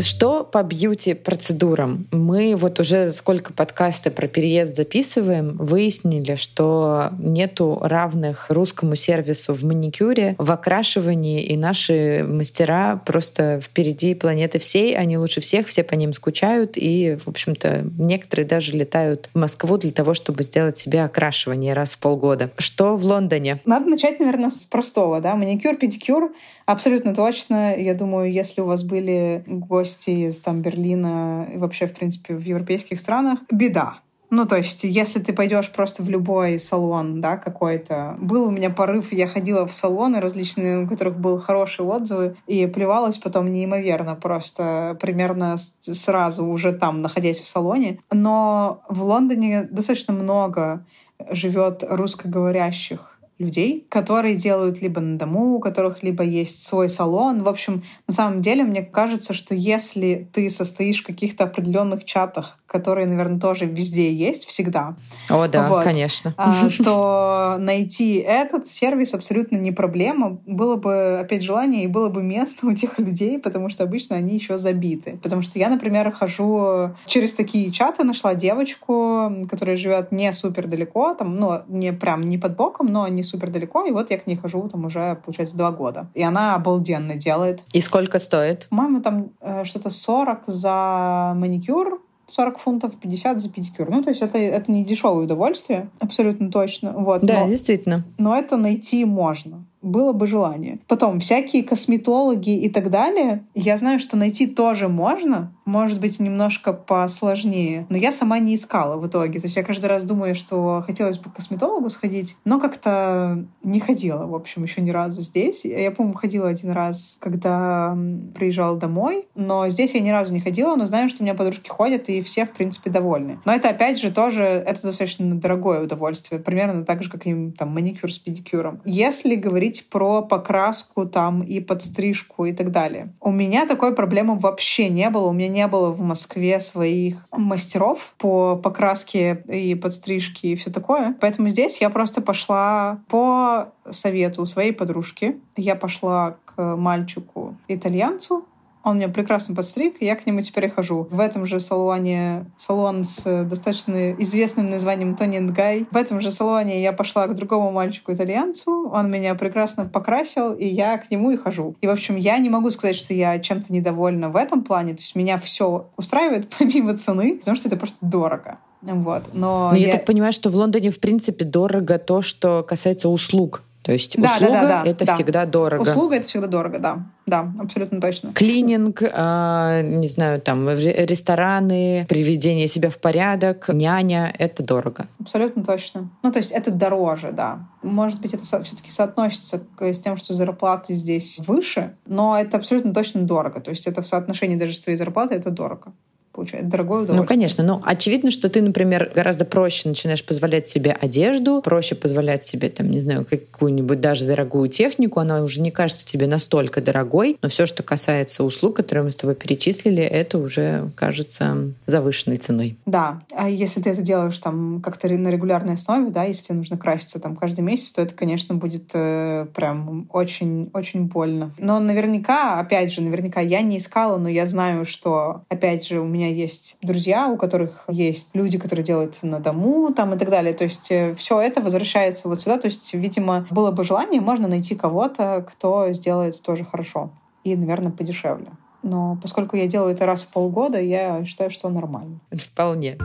Что по бьюти-процедурам? Мы вот уже сколько подкаста про переезд записываем, выяснили, что нету равных русскому сервису в маникюре, в окрашивании, и наши мастера просто впереди планеты всей, они лучше всех, все по ним скучают, и, в общем-то, некоторые даже летают в Москву для того, чтобы сделать себе окрашивание раз в полгода. Что в Лондоне? Надо начать, наверное, с простого, да, маникюр, педикюр, абсолютно точно. Я думаю, если у вас были гости из там Берлина и вообще, в принципе, в европейских странах, беда. Ну, то есть, если ты пойдешь просто в любой салон, да, какой-то... Был у меня порыв, я ходила в салоны различные, у которых были хорошие отзывы, и плевалась потом неимоверно, просто примерно сразу уже там, находясь в салоне. Но в Лондоне достаточно много живет русскоговорящих людей, которые делают либо на дому, у которых либо есть свой салон. В общем, на самом деле, мне кажется, что если ты состоишь в каких-то определенных чатах, которые, наверное, тоже везде есть всегда. О, да, вот, конечно. А, то найти этот сервис абсолютно не проблема. Было бы, опять, желание и было бы место у тех людей, потому что обычно они еще забиты. Потому что я, например, хожу через такие чаты, нашла девочку, которая живет не супер далеко, там, ну, не прям не под боком, но не супер далеко, и вот я к ней хожу там уже, получается, два года. И она обалденно делает. И сколько стоит? По-моему, там э, что-то 40 за маникюр, 40 фунтов, 50 за педикюр. Ну, то есть это, это не дешевое удовольствие, абсолютно точно. Вот, да, но, действительно. Но это найти можно. Было бы желание. Потом всякие косметологи и так далее. Я знаю, что найти тоже можно, может быть, немножко посложнее. Но я сама не искала в итоге. То есть я каждый раз думаю, что хотелось бы к косметологу сходить, но как-то не ходила, в общем, еще ни разу здесь. Я, по-моему, ходила один раз, когда приезжала домой, но здесь я ни разу не ходила, но знаю, что у меня подружки ходят, и все, в принципе, довольны. Но это, опять же, тоже это достаточно дорогое удовольствие, примерно так же, как и там маникюр с педикюром. Если говорить про покраску там и подстрижку и так далее, у меня такой проблемы вообще не было. У меня не было в Москве своих мастеров по покраске и подстрижке и все такое. Поэтому здесь я просто пошла по совету своей подружки. Я пошла к мальчику-итальянцу, он меня прекрасно подстриг, и я к нему теперь хожу. В этом же салоне, салон с достаточно известным названием Тони Гай. В этом же салоне я пошла к другому мальчику-итальянцу, он меня прекрасно покрасил, и я к нему и хожу. И, в общем, я не могу сказать, что я чем-то недовольна в этом плане, то есть меня все устраивает помимо цены, потому что это просто дорого. Вот. Но, Но я... я так понимаю, что в Лондоне, в принципе, дорого то, что касается услуг. То есть да, услуга да, да, да, это да. всегда дорого. Услуга это всегда дорого, да. Да, абсолютно точно. Клининг, э, не знаю, там рестораны, приведение себя в порядок, няня это дорого. Абсолютно точно. Ну, то есть это дороже, да. Может быть, это все-таки соотносится с тем, что зарплаты здесь выше, но это абсолютно точно дорого. То есть это в соотношении даже с твоей зарплатой это дорого получает дорогое удовольствие. Ну, конечно. Но очевидно, что ты, например, гораздо проще начинаешь позволять себе одежду, проще позволять себе, там, не знаю, какую-нибудь даже дорогую технику. Она уже не кажется тебе настолько дорогой. Но все, что касается услуг, которые мы с тобой перечислили, это уже кажется завышенной ценой. Да. А если ты это делаешь там как-то на регулярной основе, да, если тебе нужно краситься там каждый месяц, то это, конечно, будет э, прям очень-очень больно. Но наверняка, опять же, наверняка я не искала, но я знаю, что, опять же, у меня меня есть друзья, у которых есть люди, которые делают на дому там и так далее. То есть э, все это возвращается вот сюда. То есть, видимо, было бы желание, можно найти кого-то, кто сделает тоже хорошо и, наверное, подешевле. Но поскольку я делаю это раз в полгода, я считаю, что нормально. Вполне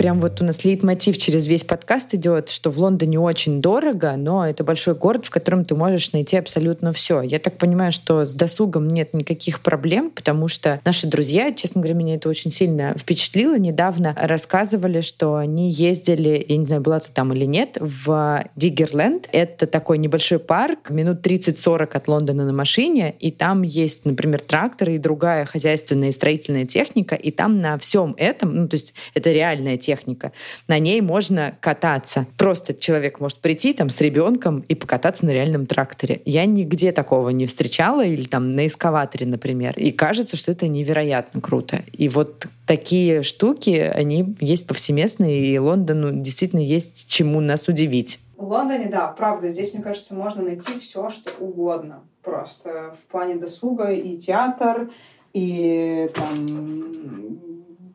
прям вот у нас лейтмотив через весь подкаст идет, что в Лондоне очень дорого, но это большой город, в котором ты можешь найти абсолютно все. Я так понимаю, что с досугом нет никаких проблем, потому что наши друзья, честно говоря, меня это очень сильно впечатлило, недавно рассказывали, что они ездили, я не знаю, была ты там или нет, в Диггерленд. Это такой небольшой парк, минут 30-40 от Лондона на машине, и там есть, например, тракторы и другая хозяйственная и строительная техника, и там на всем этом, ну, то есть это реальная техника, техника. На ней можно кататься. Просто человек может прийти там с ребенком и покататься на реальном тракторе. Я нигде такого не встречала, или там на эскаваторе, например. И кажется, что это невероятно круто. И вот такие штуки, они есть повсеместно, и Лондону действительно есть чему нас удивить. В Лондоне, да, правда, здесь, мне кажется, можно найти все, что угодно. Просто в плане досуга и театр, и там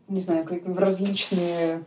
не знаю, как в различные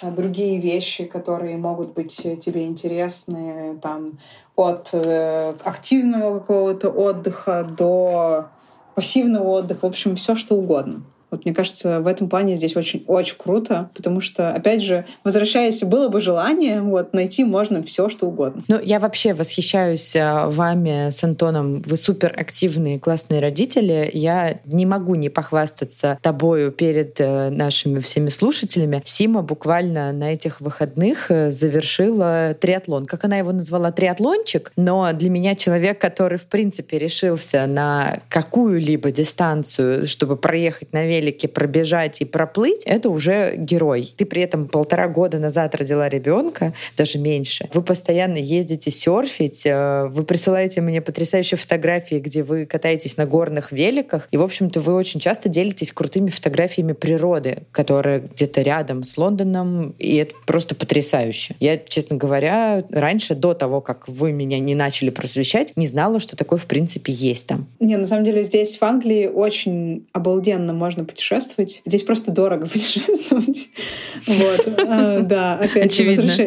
э, другие вещи, которые могут быть тебе интересны, там, от э, активного какого-то отдыха до пассивного отдыха, в общем, все что угодно. Вот мне кажется, в этом плане здесь очень-очень круто, потому что, опять же, возвращаясь, было бы желание, вот, найти можно все, что угодно. Ну, я вообще восхищаюсь э, вами с Антоном. Вы супер активные, классные родители. Я не могу не похвастаться тобою перед э, нашими всеми слушателями. Сима буквально на этих выходных э, завершила триатлон. Как она его назвала? Триатлончик. Но для меня человек, который, в принципе, решился на какую-либо дистанцию, чтобы проехать на велике велике пробежать и проплыть, это уже герой. Ты при этом полтора года назад родила ребенка, даже меньше. Вы постоянно ездите серфить, э, вы присылаете мне потрясающие фотографии, где вы катаетесь на горных великах, и, в общем-то, вы очень часто делитесь крутыми фотографиями природы, которая где-то рядом с Лондоном, и это просто потрясающе. Я, честно говоря, раньше, до того, как вы меня не начали просвещать, не знала, что такое, в принципе, есть там. Не, на самом деле здесь в Англии очень обалденно можно путешествовать. Здесь просто дорого путешествовать. Вот. А, да, опять же,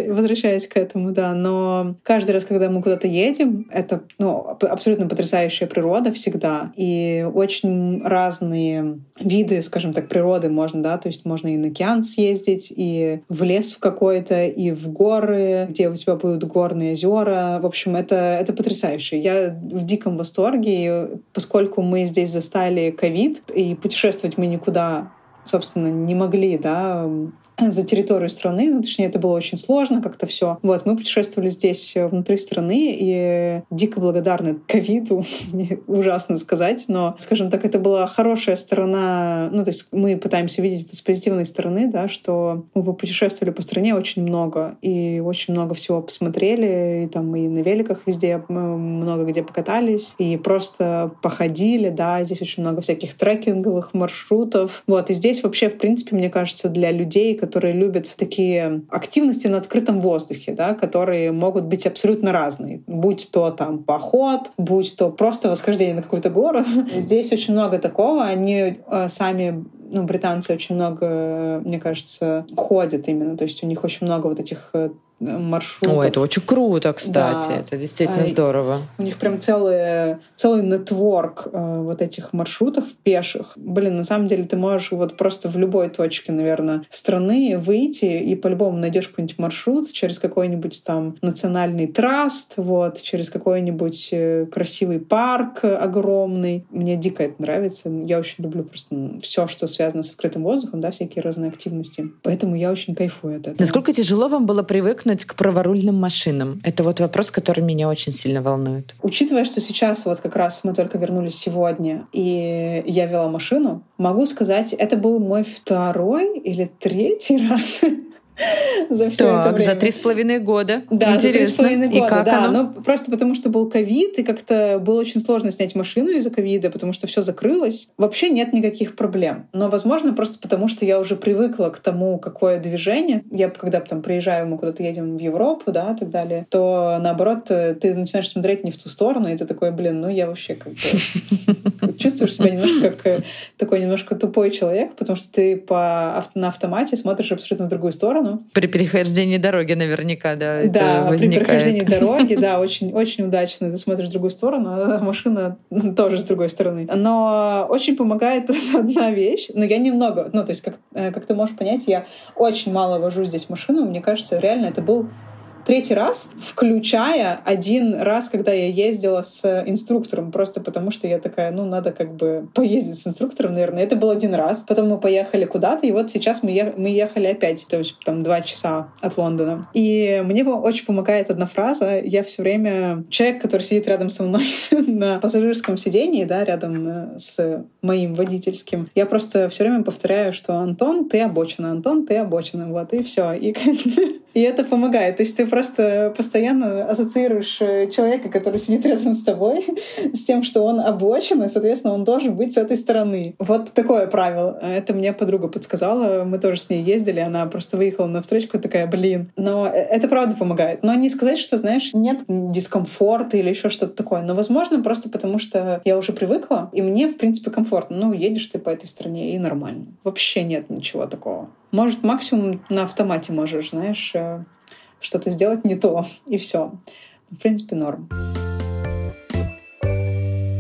возвращаясь к этому, да. Но каждый раз, когда мы куда-то едем, это ну, абсолютно потрясающая природа всегда. И очень разные виды, скажем так, природы можно, да, то есть можно и на океан съездить, и в лес в какой-то, и в горы, где у тебя будут горные озера. В общем, это, это потрясающе. Я в диком восторге, и поскольку мы здесь застали ковид, и путешествовать мы никуда собственно, не могли, да, за территорию страны, ну, точнее, это было очень сложно как-то все. Вот, мы путешествовали здесь э, внутри страны и дико благодарны ковиду, ужасно сказать, но, скажем так, это была хорошая сторона, ну, то есть мы пытаемся видеть это с позитивной стороны, да, что мы путешествовали по стране очень много и очень много всего посмотрели, и там и на великах везде много где покатались, и просто походили, да, здесь очень много всяких трекинговых маршрутов, вот, и здесь вообще, в принципе, мне кажется, для людей, которые любят такие активности на открытом воздухе, да, которые могут быть абсолютно разные. Будь то там поход, будь то просто восхождение на какую-то гору. Здесь очень много такого. Они э, сами ну, британцы очень много, мне кажется, ходят именно. То есть у них очень много вот этих э, маршрутов. О, это очень круто, кстати. Да. Это действительно а, здорово. У них прям целый, целый нетворк э, вот этих маршрутов пеших. Блин, на самом деле ты можешь вот просто в любой точке, наверное, страны выйти и по-любому найдешь какой-нибудь маршрут через какой-нибудь там национальный траст, вот, через какой-нибудь э, красивый парк огромный. Мне дико это нравится. Я очень люблю просто все, что связано с открытым воздухом, да, всякие разные активности. Поэтому я очень кайфую от этого. Насколько тяжело вам было привыкнуть к праворульным машинам? Это вот вопрос, который меня очень сильно волнует. Учитывая, что сейчас вот как раз мы только вернулись сегодня, и я вела машину, могу сказать, это был мой второй или третий раз за все так, это время. за три с половиной года. Да, Интересно. за три с половиной года, и как да. Оно? Ну, просто потому что был ковид, и как-то было очень сложно снять машину из-за ковида, потому что все закрылось. Вообще нет никаких проблем. Но, возможно, просто потому что я уже привыкла к тому, какое движение. Я, когда там приезжаю, мы куда-то едем в Европу, да, и так далее, то, наоборот, ты начинаешь смотреть не в ту сторону, и ты такой, блин, ну я вообще как бы чувствуешь себя немножко как э, такой немножко тупой человек, потому что ты по на автомате смотришь абсолютно в другую сторону, сторону. При перехождении дороги наверняка, да, да это возникает. при перехождении дороги, да, очень, очень удачно. Ты смотришь в другую сторону, а машина тоже с другой стороны. Но очень помогает одна вещь. Но я немного, ну, то есть, как, э, как ты можешь понять, я очень мало вожу здесь машину. Мне кажется, реально это был третий раз, включая один раз, когда я ездила с инструктором, просто потому что я такая, ну, надо как бы поездить с инструктором, наверное. Это был один раз. Потом мы поехали куда-то, и вот сейчас мы, е- мы ехали опять, то есть там два часа от Лондона. И мне очень помогает одна фраза. Я все время... Человек, который сидит рядом со мной на пассажирском сидении, да, рядом э, с моим водительским, я просто все время повторяю, что Антон, ты обочина, Антон, ты обочина, вот, и все. И, и это помогает. То есть ты просто постоянно ассоциируешь э, человека, который сидит рядом с тобой, с тем, что он обочен, и, соответственно, он должен быть с этой стороны. Вот такое правило. Это мне подруга подсказала. Мы тоже с ней ездили. Она просто выехала на встречку такая, блин. Но э, это правда помогает. Но не сказать, что, знаешь, нет дискомфорта или еще что-то такое. Но, возможно, просто потому что я уже привыкла, и мне, в принципе, комфортно. Ну, едешь ты по этой стране, и нормально. Вообще нет ничего такого. Может, максимум на автомате можешь, знаешь, э, что-то сделать не то, и все. В принципе, норм.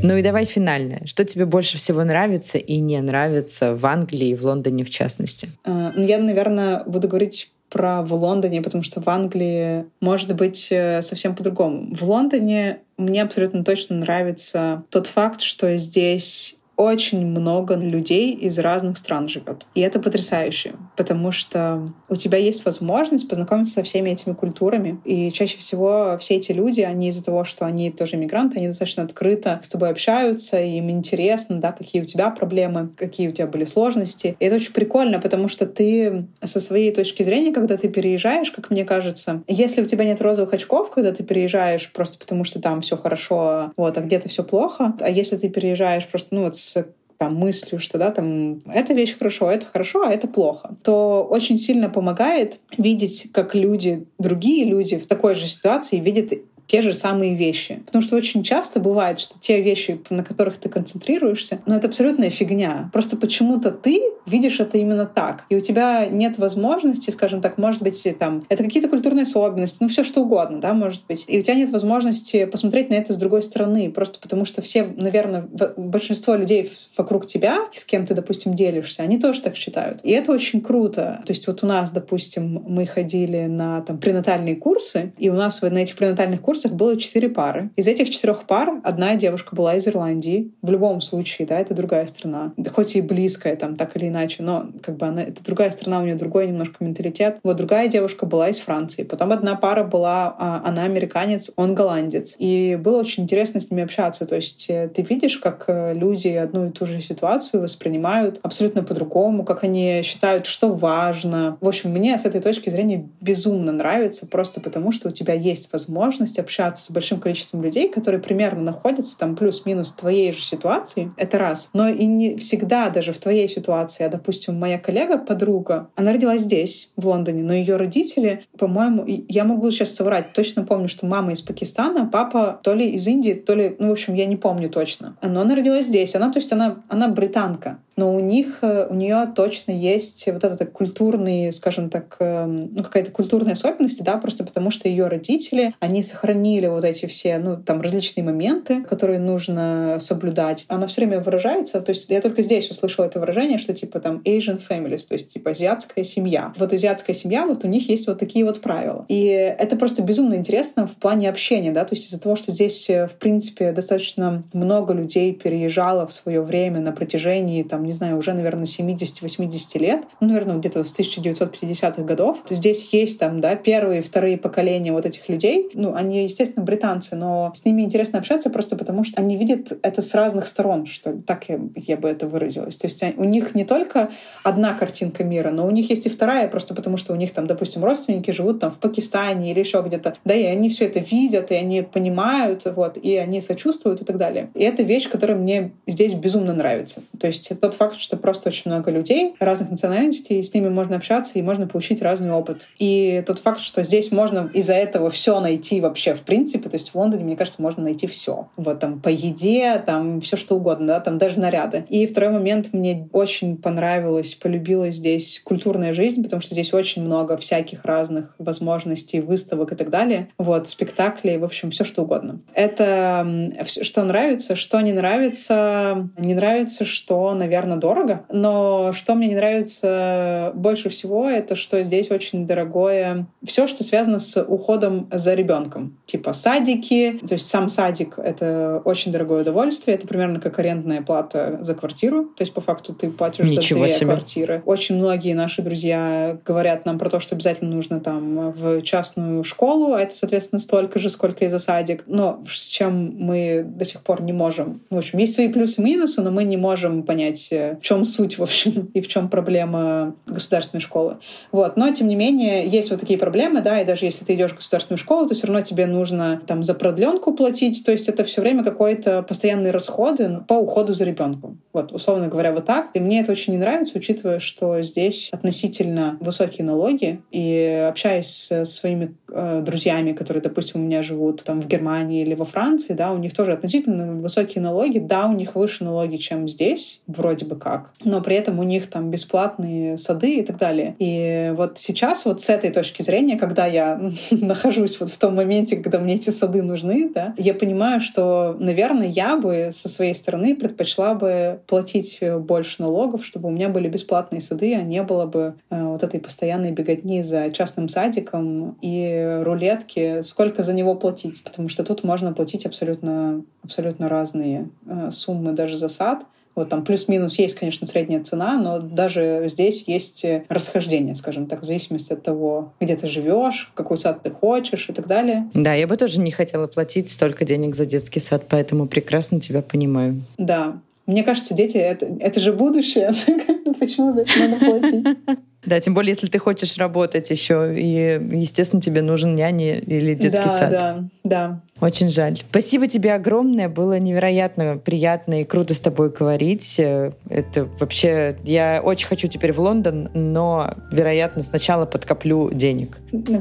Ну и давай финальное. Что тебе больше всего нравится и не нравится в Англии и в Лондоне в частности? А, ну, я, наверное, буду говорить про в Лондоне, потому что в Англии может быть э, совсем по-другому. В Лондоне мне абсолютно точно нравится тот факт, что здесь очень много людей из разных стран живет. И это потрясающе, потому что у тебя есть возможность познакомиться со всеми этими культурами. И чаще всего все эти люди, они из-за того, что они тоже мигранты, они достаточно открыто с тобой общаются, и им интересно, да, какие у тебя проблемы, какие у тебя были сложности. И это очень прикольно, потому что ты со своей точки зрения, когда ты переезжаешь, как мне кажется, если у тебя нет розовых очков, когда ты переезжаешь просто потому, что там все хорошо, вот, а где-то все плохо, а если ты переезжаешь просто, ну, вот с там, мыслью, что да, там, эта вещь хорошо, это хорошо, а это плохо, то очень сильно помогает видеть, как люди, другие люди в такой же ситуации видят те же самые вещи. Потому что очень часто бывает, что те вещи, на которых ты концентрируешься, ну это абсолютная фигня. Просто почему-то ты видишь это именно так. И у тебя нет возможности, скажем так, может быть, там, это какие-то культурные особенности, ну все что угодно, да, может быть. И у тебя нет возможности посмотреть на это с другой стороны, просто потому что все, наверное, большинство людей вокруг тебя, с кем ты, допустим, делишься, они тоже так считают. И это очень круто. То есть вот у нас, допустим, мы ходили на там пренатальные курсы, и у нас на этих пренатальных курсах было четыре пары. Из этих четырех пар одна девушка была из Ирландии. В любом случае, да, это другая страна. Да хоть и близкая там, так или иначе, но как бы она, это другая страна, у нее другой немножко менталитет. Вот другая девушка была из Франции. Потом одна пара была, а, она американец, он голландец. И было очень интересно с ними общаться. То есть э, ты видишь, как э, люди одну и ту же ситуацию воспринимают абсолютно по-другому, как они считают, что важно. В общем, мне с этой точки зрения безумно нравится, просто потому что у тебя есть возможность общаться с большим количеством людей, которые примерно находятся там плюс-минус в твоей же ситуации. Это раз. Но и не всегда даже в твоей ситуации, а, допустим, моя коллега, подруга, она родилась здесь, в Лондоне, но ее родители, по-моему, я могу сейчас соврать, точно помню, что мама из Пакистана, папа то ли из Индии, то ли, ну, в общем, я не помню точно. Но она родилась здесь. Она, то есть она, она британка но у них, э, у нее точно есть вот этот культурный, скажем так, эм, ну, какая-то культурная особенность, да, просто потому что ее родители, они сохранили вот эти все, ну, там, различные моменты, которые нужно соблюдать. Она все время выражается, то есть я только здесь услышала это выражение, что типа там Asian families, то есть типа азиатская семья. Вот азиатская семья, вот у них есть вот такие вот правила. И это просто безумно интересно в плане общения, да, то есть из-за того, что здесь, э, в принципе, достаточно много людей переезжало в свое время на протяжении там не знаю, уже, наверное, 70-80 лет, ну, наверное, где-то с 1950-х годов. Здесь есть там, да, первые вторые поколения вот этих людей. Ну, они, естественно, британцы, но с ними интересно общаться просто потому, что они видят это с разных сторон, что. Так я, я бы это выразилась. То есть у них не только одна картинка мира, но у них есть и вторая, просто потому что у них там, допустим, родственники живут там в Пакистане или еще где-то. Да, и они все это видят, и они понимают, вот, и они сочувствуют и так далее. И это вещь, которая мне здесь безумно нравится. То есть тот факт, что просто очень много людей разных национальностей, и с ними можно общаться и можно получить разный опыт. И тот факт, что здесь можно из-за этого все найти вообще в принципе, то есть в Лондоне, мне кажется, можно найти все. Вот там по еде, там все что угодно, да, там даже наряды. И второй момент, мне очень понравилось, полюбилась здесь культурная жизнь, потому что здесь очень много всяких разных возможностей, выставок и так далее. Вот, спектакли, в общем, все что угодно. Это что нравится, что не нравится. Не нравится, что, наверное, наверное, дорого. Но что мне не нравится больше всего, это что здесь очень дорогое все, что связано с уходом за ребенком. Типа садики, то есть сам садик — это очень дорогое удовольствие. Это примерно как арендная плата за квартиру. То есть по факту ты платишь Ничего за две себе. квартиры. Очень многие наши друзья говорят нам про то, что обязательно нужно там в частную школу, а это, соответственно, столько же, сколько и за садик. Но с чем мы до сих пор не можем. В общем, есть свои плюсы и минусы, но мы не можем понять в чем суть, в общем, и в чем проблема государственной школы. Вот. Но, тем не менее, есть вот такие проблемы, да, и даже если ты идешь в государственную школу, то все равно тебе нужно там за продленку платить, то есть это все время какой-то постоянные расходы по уходу за ребенком. Вот, условно говоря, вот так. И мне это очень не нравится, учитывая, что здесь относительно высокие налоги, и общаясь с своими э, друзьями, которые, допустим, у меня живут там в Германии или во Франции, да, у них тоже относительно высокие налоги, да, у них выше налоги, чем здесь, вроде бы как, но при этом у них там бесплатные сады и так далее. И вот сейчас вот с этой точки зрения, когда я нахожусь вот в том моменте, когда мне эти сады нужны, да, я понимаю, что, наверное, я бы со своей стороны предпочла бы платить больше налогов, чтобы у меня были бесплатные сады, а не было бы э, вот этой постоянной беготни за частным садиком и рулетки, сколько за него платить, потому что тут можно платить абсолютно, абсолютно разные э, суммы даже за сад, вот там плюс-минус есть, конечно, средняя цена, но даже здесь есть э, расхождение, скажем так, в зависимости от того, где ты живешь, какой сад ты хочешь и так далее. Да, я бы тоже не хотела платить столько денег за детский сад, поэтому прекрасно тебя понимаю. Да. Мне кажется, дети это, это же будущее. Почему за это надо платить? Да, тем более, если ты хочешь работать еще, и, естественно, тебе нужен няня или детский да, сад. Да, да. Очень жаль. Спасибо тебе огромное. Было невероятно приятно и круто с тобой говорить. Это вообще... Я очень хочу теперь в Лондон, но, вероятно, сначала подкоплю денег.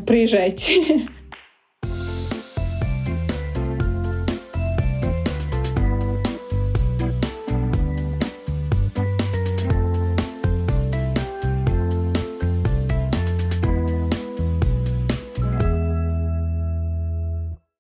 Приезжайте.